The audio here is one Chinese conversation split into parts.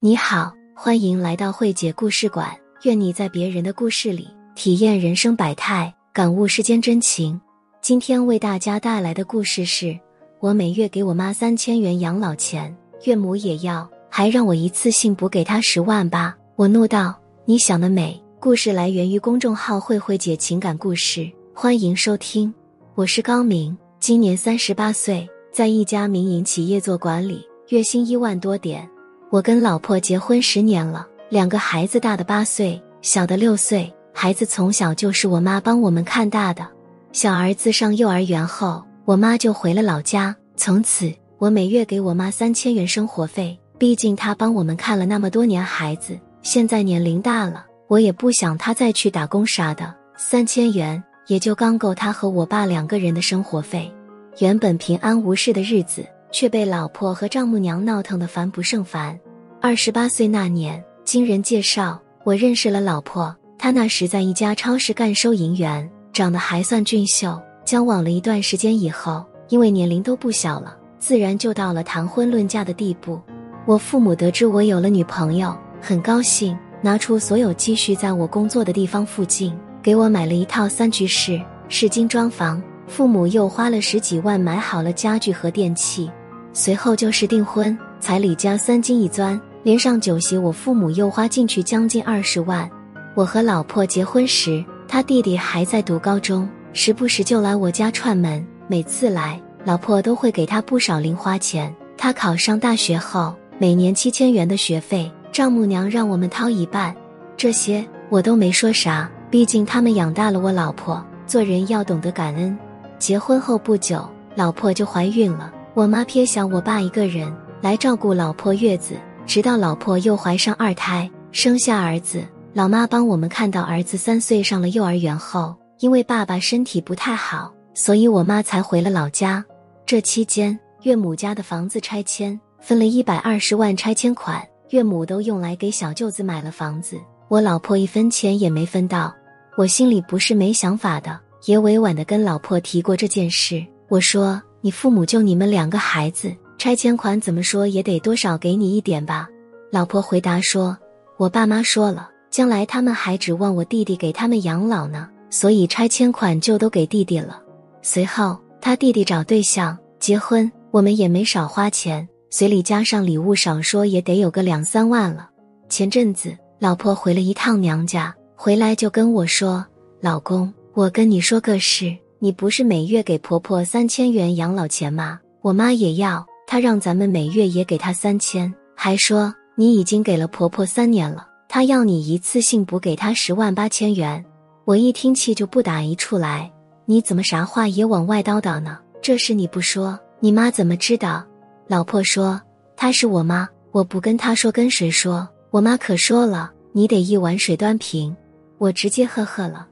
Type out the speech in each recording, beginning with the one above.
你好，欢迎来到慧姐故事馆。愿你在别人的故事里体验人生百态，感悟世间真情。今天为大家带来的故事是：我每月给我妈三千元养老钱，岳母也要，还让我一次性补给她十万八。我怒道：“你想得美！”故事来源于公众号“慧慧姐情感故事”，欢迎收听。我是高明，今年三十八岁，在一家民营企业做管理，月薪一万多点。我跟老婆结婚十年了，两个孩子，大的八岁，小的六岁。孩子从小就是我妈帮我们看大的。小儿子上幼儿园后，我妈就回了老家。从此，我每月给我妈三千元生活费。毕竟她帮我们看了那么多年孩子，现在年龄大了，我也不想她再去打工啥的。三千元也就刚够她和我爸两个人的生活费。原本平安无事的日子。却被老婆和丈母娘闹腾得烦不胜烦。二十八岁那年，经人介绍，我认识了老婆。她那时在一家超市干收银员，长得还算俊秀。交往了一段时间以后，因为年龄都不小了，自然就到了谈婚论嫁的地步。我父母得知我有了女朋友，很高兴，拿出所有积蓄，在我工作的地方附近给我买了一套三居室是精装房。父母又花了十几万买好了家具和电器。随后就是订婚，彩礼加三金一钻，连上酒席，我父母又花进去将近二十万。我和老婆结婚时，他弟弟还在读高中，时不时就来我家串门。每次来，老婆都会给他不少零花钱。他考上大学后，每年七千元的学费，丈母娘让我们掏一半。这些我都没说啥，毕竟他们养大了我老婆。做人要懂得感恩。结婚后不久，老婆就怀孕了。我妈撇下我爸一个人来照顾老婆月子，直到老婆又怀上二胎，生下儿子。老妈帮我们看到儿子三岁上了幼儿园后，因为爸爸身体不太好，所以我妈才回了老家。这期间，岳母家的房子拆迁，分了一百二十万拆迁款，岳母都用来给小舅子买了房子，我老婆一分钱也没分到。我心里不是没想法的，也委婉的跟老婆提过这件事，我说。你父母就你们两个孩子，拆迁款怎么说也得多少给你一点吧？老婆回答说：“我爸妈说了，将来他们还指望我弟弟给他们养老呢，所以拆迁款就都给弟弟了。”随后他弟弟找对象结婚，我们也没少花钱，随礼加上礼物，少说也得有个两三万了。前阵子老婆回了一趟娘家，回来就跟我说：“老公，我跟你说个事。”你不是每月给婆婆三千元养老钱吗？我妈也要，她让咱们每月也给她三千，还说你已经给了婆婆三年了，她要你一次性补给她十万八千元。我一听气就不打一处来，你怎么啥话也往外叨叨呢？这事你不说，你妈怎么知道？老婆说她是我妈，我不跟她说跟谁说？我妈可说了，你得一碗水端平。我直接呵呵了，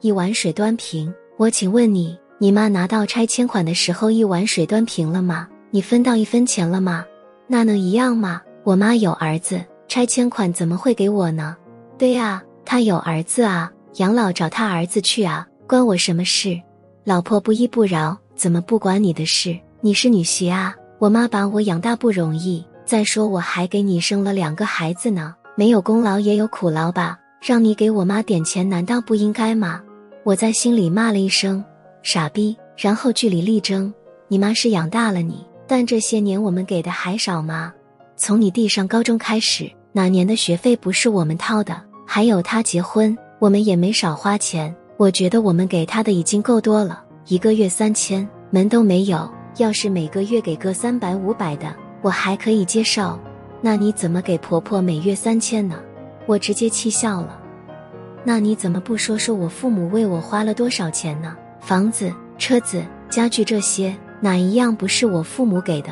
一碗水端平。我请问你，你妈拿到拆迁款的时候，一碗水端平了吗？你分到一分钱了吗？那能一样吗？我妈有儿子，拆迁款怎么会给我呢？对呀，她有儿子啊，养老找他儿子去啊，关我什么事？老婆不依不饶，怎么不管你的事？你是女婿啊，我妈把我养大不容易，再说我还给你生了两个孩子呢，没有功劳也有苦劳吧？让你给我妈点钱，难道不应该吗？我在心里骂了一声“傻逼”，然后据理力争：“你妈是养大了你，但这些年我们给的还少吗？从你弟上高中开始，哪年的学费不是我们掏的？还有他结婚，我们也没少花钱。我觉得我们给他的已经够多了，一个月三千，门都没有。要是每个月给个三百五百的，我还可以接受。那你怎么给婆婆每月三千呢？我直接气笑了。”那你怎么不说说我父母为我花了多少钱呢？房子、车子、家具这些，哪一样不是我父母给的？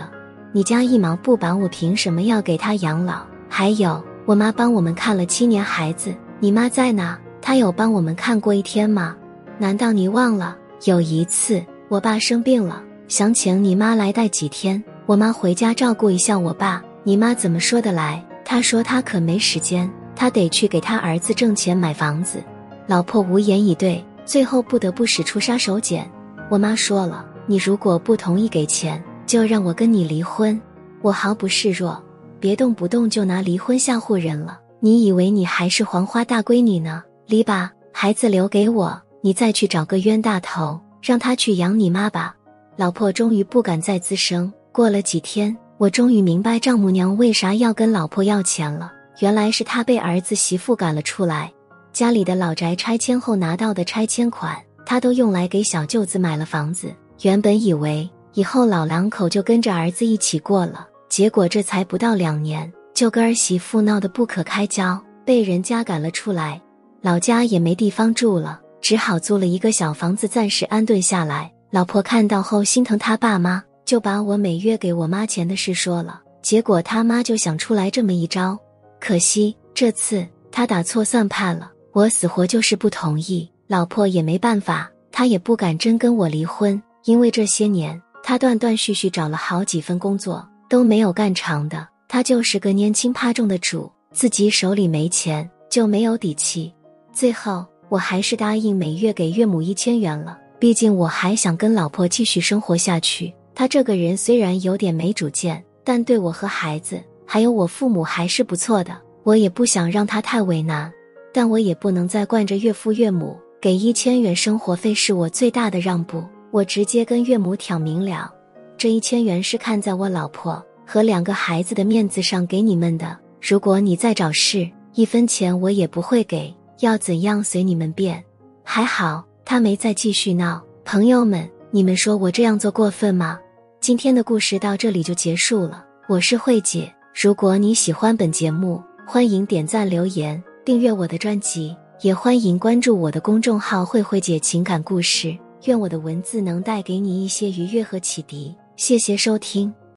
你家一毛不拔，我凭什么要给他养老？还有，我妈帮我们看了七年孩子，你妈在哪？她有帮我们看过一天吗？难道你忘了？有一次我爸生病了，想请你妈来带几天，我妈回家照顾一下我爸，你妈怎么说的来？她说她可没时间。她得去给她儿子挣钱买房子，老婆无言以对，最后不得不使出杀手锏。我妈说了，你如果不同意给钱，就让我跟你离婚。我毫不示弱，别动不动就拿离婚吓唬人了。你以为你还是黄花大闺女呢？离吧，孩子留给我，你再去找个冤大头，让他去养你妈吧。老婆终于不敢再滋声。过了几天，我终于明白丈母娘为啥要跟老婆要钱了。原来是他被儿子媳妇赶了出来，家里的老宅拆迁后拿到的拆迁款，他都用来给小舅子买了房子。原本以为以后老两口就跟着儿子一起过了，结果这才不到两年。就跟儿媳妇闹得不可开交，被人家赶了出来，老家也没地方住了，只好租了一个小房子暂时安顿下来。老婆看到后心疼他爸妈，就把我每月给我妈钱的事说了。结果他妈就想出来这么一招，可惜这次他打错算盘了，我死活就是不同意。老婆也没办法，她也不敢真跟我离婚，因为这些年他断断续续找了好几份工作，都没有干长的。他就是个年轻怕重的主，自己手里没钱就没有底气。最后我还是答应每月给岳母一千元了，毕竟我还想跟老婆继续生活下去。他这个人虽然有点没主见，但对我和孩子还有我父母还是不错的。我也不想让他太为难，但我也不能再惯着岳父岳母。给一千元生活费是我最大的让步，我直接跟岳母挑明了，这一千元是看在我老婆。和两个孩子的面子上给你们的，如果你再找事，一分钱我也不会给，要怎样随你们便。还好他没再继续闹。朋友们，你们说我这样做过分吗？今天的故事到这里就结束了。我是慧姐，如果你喜欢本节目，欢迎点赞、留言、订阅我的专辑，也欢迎关注我的公众号“慧慧姐情感故事”。愿我的文字能带给你一些愉悦和启迪。谢谢收听。